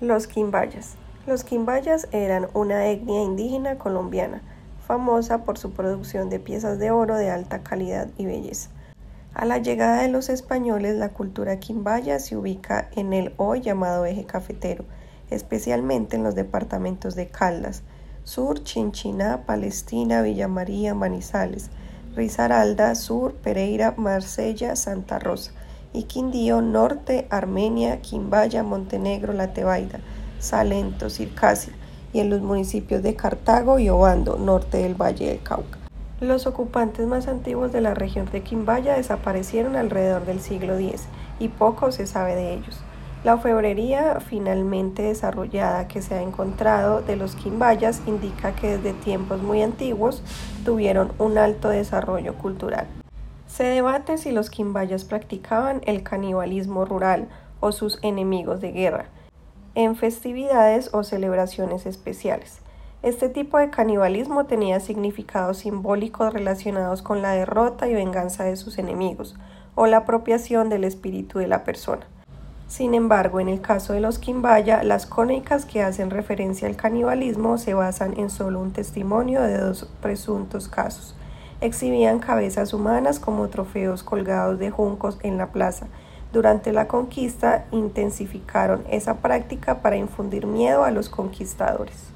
Los quimbayas. Los quimbayas eran una etnia indígena colombiana, famosa por su producción de piezas de oro de alta calidad y belleza. A la llegada de los españoles, la cultura quimbaya se ubica en el hoy llamado eje cafetero, especialmente en los departamentos de Caldas, Sur, Chinchiná, Palestina, Villa María, Manizales, Risaralda, Sur, Pereira, Marsella, Santa Rosa y Quindío, Norte, Armenia, Quimbaya, Montenegro, La Tebaida, Salento, Circasia y en los municipios de Cartago y Obando, norte del Valle del Cauca. Los ocupantes más antiguos de la región de Quimbaya desaparecieron alrededor del siglo X y poco se sabe de ellos. La orfebrería finalmente desarrollada que se ha encontrado de los quimbayas indica que desde tiempos muy antiguos tuvieron un alto desarrollo cultural. Se debate si los quimbayas practicaban el canibalismo rural o sus enemigos de guerra en festividades o celebraciones especiales. Este tipo de canibalismo tenía significados simbólicos relacionados con la derrota y venganza de sus enemigos o la apropiación del espíritu de la persona. Sin embargo, en el caso de los Quimbaya, las cónicas que hacen referencia al canibalismo se basan en solo un testimonio de dos presuntos casos exhibían cabezas humanas como trofeos colgados de juncos en la plaza. Durante la conquista intensificaron esa práctica para infundir miedo a los conquistadores.